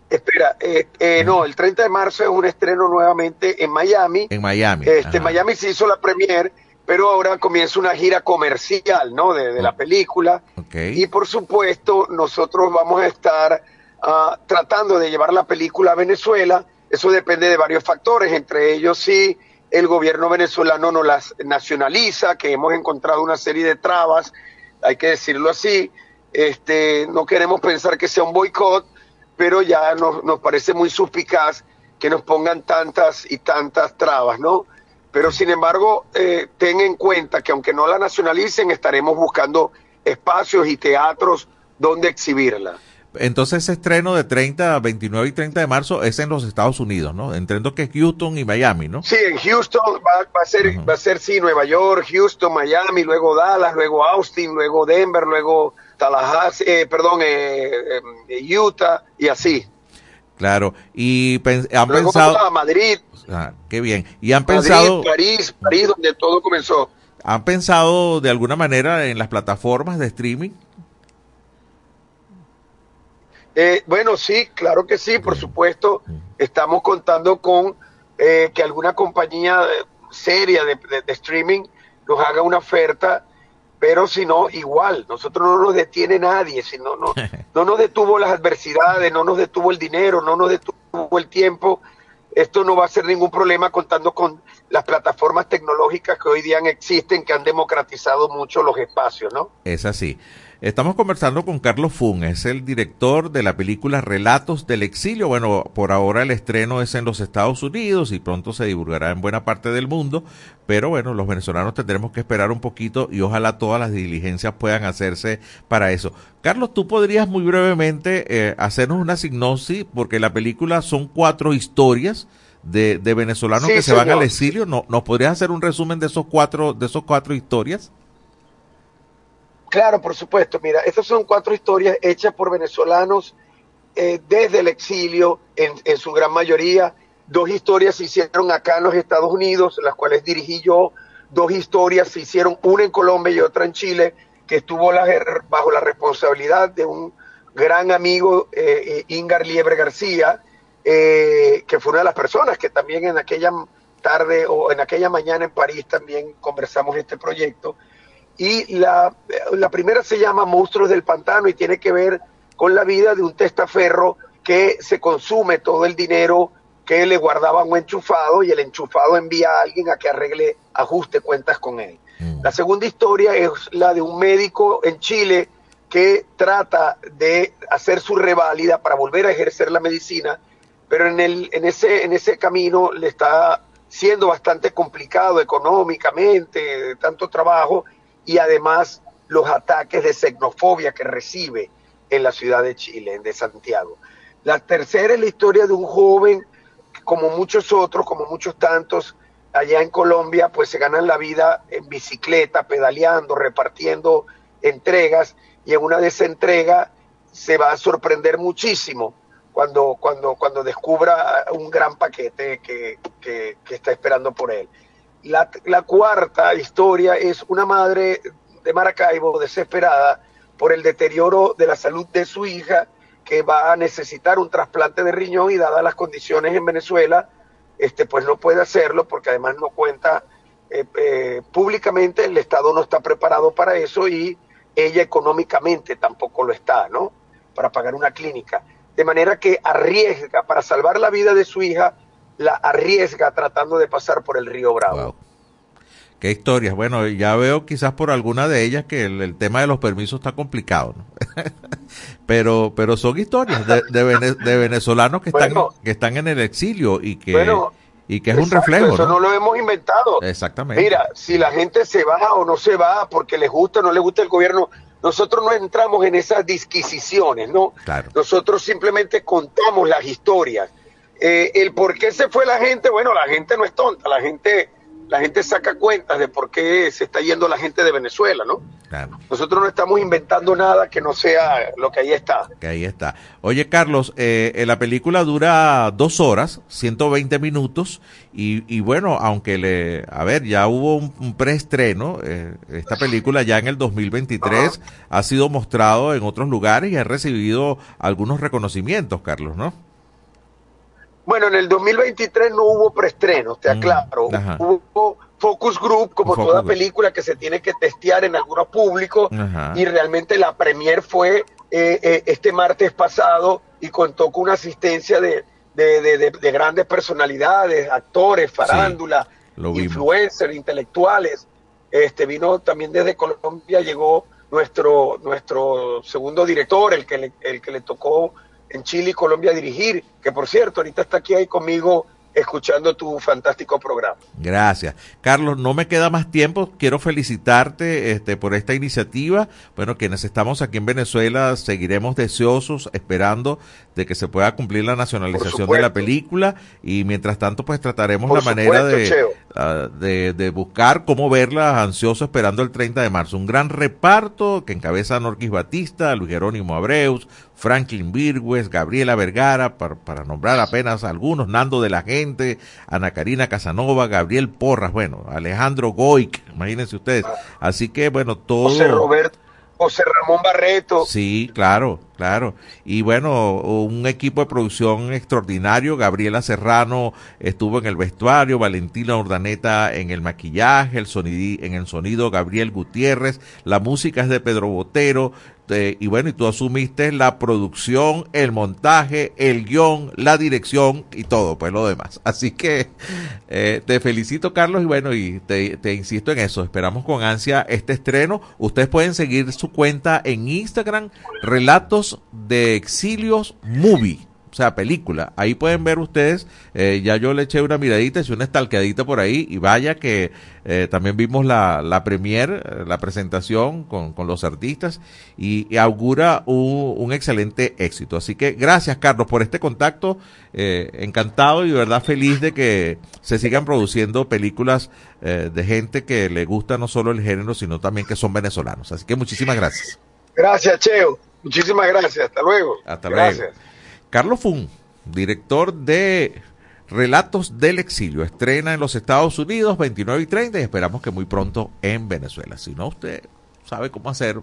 Espera, eh, eh, no, el 30 de marzo es un estreno nuevamente en Miami. En Miami. Este, ajá. Miami se hizo la premier, pero ahora comienza una gira comercial, ¿no? De, de la película. Y por supuesto, nosotros vamos a estar ah, tratando de llevar la película a Venezuela. Eso depende de varios factores, entre ellos sí el gobierno venezolano no las nacionaliza, que hemos encontrado una serie de trabas, hay que decirlo así. Este, no queremos pensar que sea un boicot, pero ya nos, nos parece muy suspicaz que nos pongan tantas y tantas trabas, ¿no? Pero sin embargo, eh, ten en cuenta que aunque no la nacionalicen, estaremos buscando espacios y teatros donde exhibirla. Entonces ese estreno de 30, 29 y 30 de marzo es en los Estados Unidos, ¿no? Entiendo que es Houston y Miami, ¿no? Sí, en Houston va, va a ser, va a ser sí, Nueva York, Houston, Miami, luego Dallas, luego Austin, luego Denver, luego Tallahassee, eh, perdón, eh, eh, Utah y así. Claro. Y han pensado... a Madrid, Ah, qué bien. Y han Madrid, pensado... París, París, donde todo comenzó. ¿Han pensado de alguna manera en las plataformas de streaming? Eh, bueno, sí, claro que sí, por supuesto. Estamos contando con eh, que alguna compañía eh, seria de, de- de streaming nos haga una oferta, pero si no, igual, nosotros no nos detiene nadie, si no, no, no nos detuvo las adversidades, no nos detuvo el dinero, no nos detuvo el tiempo. Esto no va a ser ningún problema contando con las plataformas tecnológicas que hoy día existen, que han democratizado mucho los espacios, ¿no? Es así. Estamos conversando con Carlos Fun, es el director de la película Relatos del Exilio. Bueno, por ahora el estreno es en los Estados Unidos y pronto se divulgará en buena parte del mundo, pero bueno, los venezolanos tendremos que esperar un poquito y ojalá todas las diligencias puedan hacerse para eso. Carlos, tú podrías muy brevemente eh, hacernos una sinopsis, porque la película son cuatro historias de, de venezolanos Sí, que se van al exilio. ¿No, ¿Nos podrías hacer un resumen de esos cuatro, de esos cuatro historias? Claro, por supuesto. Mira, estas son cuatro historias hechas por venezolanos eh, desde el exilio, en, en su gran mayoría. Dos historias se hicieron acá en los Estados Unidos, las cuales dirigí yo. Dos historias se hicieron, una en Colombia y otra en Chile, que estuvo bajo la responsabilidad de un gran amigo, eh, eh, Ingar Liebre García, eh, que fue una de las personas que también en aquella tarde o en aquella mañana en París también conversamos este proyecto. Y la, la primera se llama Monstruos del Pantano y tiene que ver con la vida de un testaferro que se consume todo el dinero que le guardaban un enchufado y el enchufado envía a alguien a que arregle, ajuste cuentas con él. La segunda historia es la de un médico en Chile que trata de hacer su reválida para volver a ejercer la medicina, pero en, el, en, ese, en ese camino le está siendo bastante complicado económicamente, tanto trabajo y además los ataques de xenofobia que recibe en la ciudad de Chile, de Santiago. La tercera es la historia de un joven, como muchos otros, como muchos tantos, allá en Colombia, pues se ganan la vida en bicicleta, pedaleando, repartiendo entregas, y en una de esas entregas se va a sorprender muchísimo cuando, cuando, cuando descubra un gran paquete que, que, que está esperando por él. La, la, cuarta historia es una madre de Maracaibo desesperada por el deterioro de la salud de su hija que va a necesitar un trasplante de riñón y dadas las condiciones en Venezuela, este, pues no puede hacerlo porque además no cuenta eh, eh, públicamente, el Estado no está preparado para eso y ella económicamente tampoco lo está, ¿no? Para pagar una clínica. De manera que arriesga, para salvar la vida de su hija, la arriesga tratando de pasar por el río Bravo. Wow. Qué historias. Bueno, ya veo quizás por alguna de ellas que el, el tema de los permisos está complicado, ¿no? pero, pero son historias de, de, vene, de venezolanos que están, Bueno. que están en el exilio y que, Bueno, y que es un reflejo, Eso ¿no? no lo hemos inventado. Exactamente. Mira, si la gente se va o no se va porque les gusta o no les gusta el gobierno, nosotros no entramos en esas disquisiciones, ¿no? Claro. Nosotros simplemente contamos las historias. Eh, el por qué se fue la gente, bueno, la gente no es tonta, la gente, la gente saca cuentas de por qué se está yendo la gente de Venezuela, ¿no? Claro. Nosotros no estamos inventando nada que no sea lo que ahí está. Que ahí está. Oye, Carlos, eh, eh, la película dura dos horas, 120 minutos, y, y bueno, aunque le, a ver, ya hubo un, un preestreno, eh, esta película ya en el 2023 ha sido mostrado en otros lugares y ha recibido algunos reconocimientos, Carlos, ¿no? Bueno, en el 2023 no hubo preestrenos, te aclaro. Mm, ajá. Hubo focus group, como Focus toda group. película que se tiene que testear en algunos públicos, Ajá. y realmente la premier fue eh, eh, este martes pasado y contó con una asistencia de, de, de- de- de grandes personalidades, actores, farándula, influencers, intelectuales. Este vino también desde Colombia, llegó nuestro, nuestro segundo director, el que, le, el que le tocó en Chile y Colombia dirigir, que por cierto, ahorita está aquí ahí conmigo escuchando tu fantástico programa. Gracias. Carlos, no me queda más tiempo. Quiero felicitarte este, por esta iniciativa. Bueno, quienes estamos aquí en Venezuela seguiremos deseosos, esperando de que se pueda cumplir la nacionalización de la película y mientras tanto pues trataremos Por la manera de, ah, de, de buscar cómo verla ansioso esperando el 30 de marzo. Un gran reparto que encabeza Norquis Batista, Luis Jerónimo Abreus, Franklin Virgües, Gabriela Vergara, para, para nombrar apenas algunos, Nando de la Gente, Ana Karina Casanova, Gabriel Porras, bueno, Alejandro Goic, imagínense ustedes. Así que, bueno, todo... José Roberto, José Ramón Barreto. Sí, claro, claro. Y bueno, un equipo de producción extraordinario. Gabriela Serrano estuvo en el vestuario, Valentina Urdaneta en el maquillaje, el sonido, en el sonido Gabriel Gutiérrez, la música es de Pedro Botero. Y bueno, y tú asumiste la producción, el montaje, el guion, la dirección y todo, pues lo demás. Así que eh, te felicito, Carlos, y bueno, y te, te insisto en eso. Esperamos con ansia este estreno. Ustedes pueden seguir su cuenta en Instagram, Relatos de Exilios Movie. O sea, película. Ahí pueden ver ustedes. eh, ya yo le eché una miradita, hice una estalqueadita por ahí. Y vaya que eh, también vimos la, la premier, eh, la presentación con, con los artistas. Y, y augura un, un excelente éxito. Así que gracias, Carlos, por este contacto. eh, encantado y de verdad feliz de que se sigan produciendo películas de gente que le gusta no solo el género, sino también que son venezolanos. Así que muchísimas gracias. Gracias, Cheo. Muchísimas gracias. Hasta luego. Hasta luego. Carlos Fun, director de Relatos del Exilio, estrena en los Estados Unidos 29 y 30 y esperamos que muy pronto en Venezuela. Si no, usted sabe cómo hacer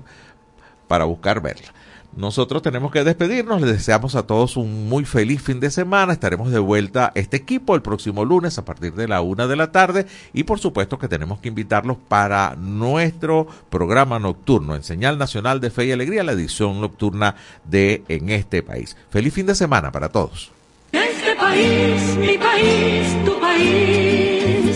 para buscar verla. Nosotros tenemos que despedirnos, les deseamos a todos un muy feliz fin de semana, estaremos de vuelta este equipo el próximo lunes a partir de la una de la tarde y por supuesto que tenemos que invitarlos para nuestro programa nocturno en Señal Nacional de Fe y Alegría, la edición nocturna de En este país. Feliz fin de semana para todos. Este país, mi país, tu país.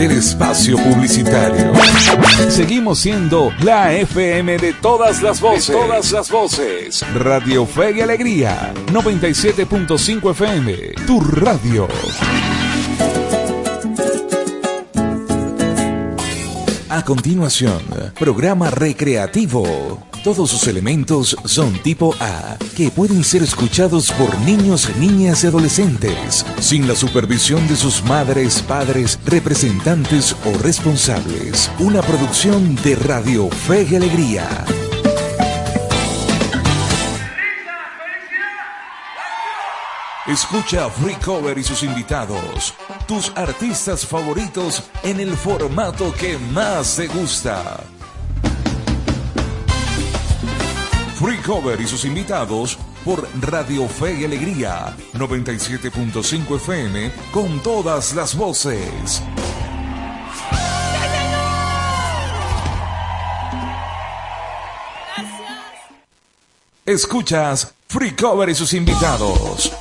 del espacio publicitario. Seguimos siendo la FM de todas las voces. De todas las voces. Radio Fe y Alegría. 97.5 FM. Tu radio. A continuación, programa recreativo. Todos sus elementos son tipo A, que pueden ser escuchados por niños, niñas y adolescentes, sin la supervisión de sus madres, padres, representantes o responsables. Una producción de Radio Fe y Alegría. Escucha Free Cover y sus invitados, tus artistas favoritos en el formato que más te gusta. Free Cover y sus invitados por Radio Fe y Alegría 97.5 FM con todas las voces. Escuchas Free Cover y sus invitados.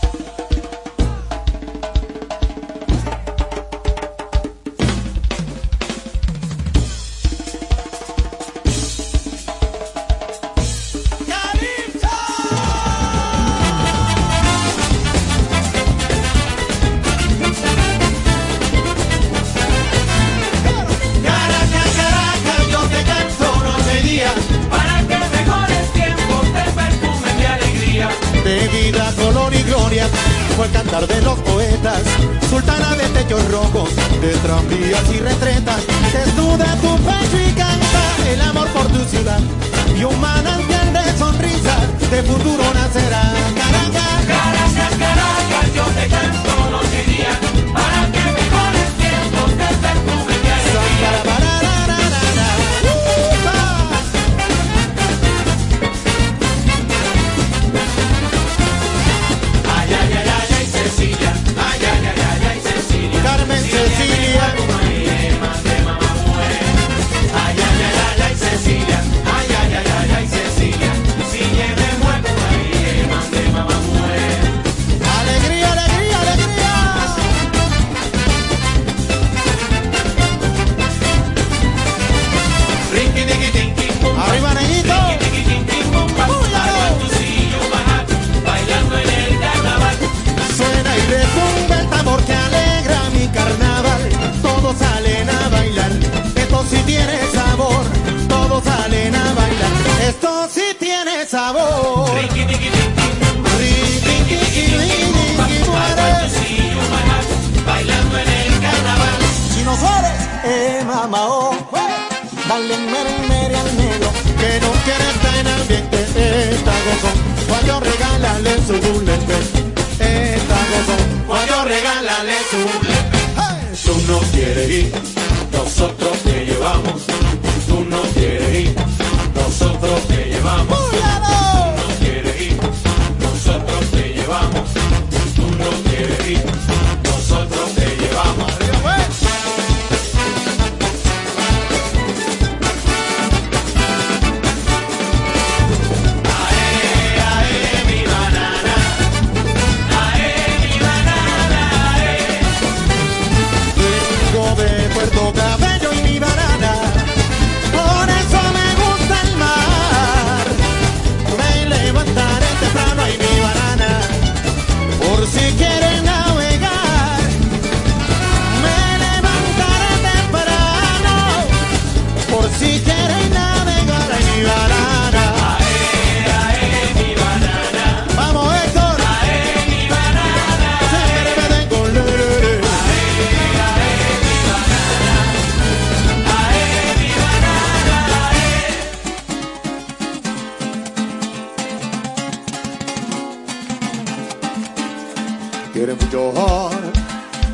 Tiene mucho horror,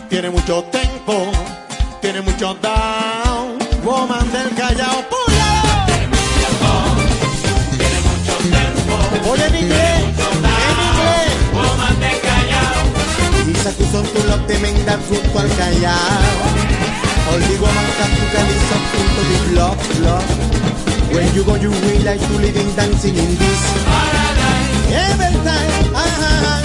tiene mucho tempo, tiene mucho down. Woman del Callao, ¡Pula! Tiene mucho tiene mucho tempo. Oye, en inglés, en. Woman del Callao. Lisa Cusón, tu love junto al Callao. All the woman that you can is. When you go, you realize you living dancing in this paradise. Every time.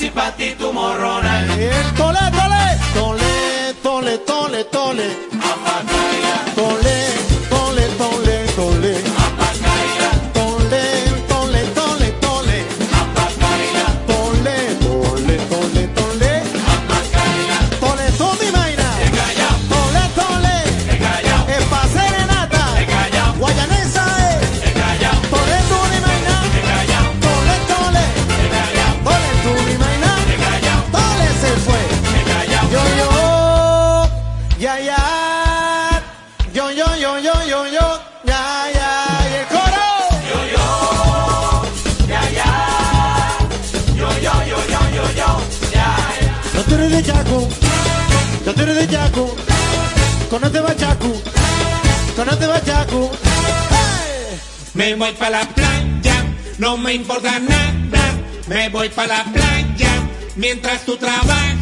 si para ti tu morrona. Tole, tole, tole, tole, tole, tole. Voy para la playa, no me importa nada. Me voy para la playa mientras tú trabajas.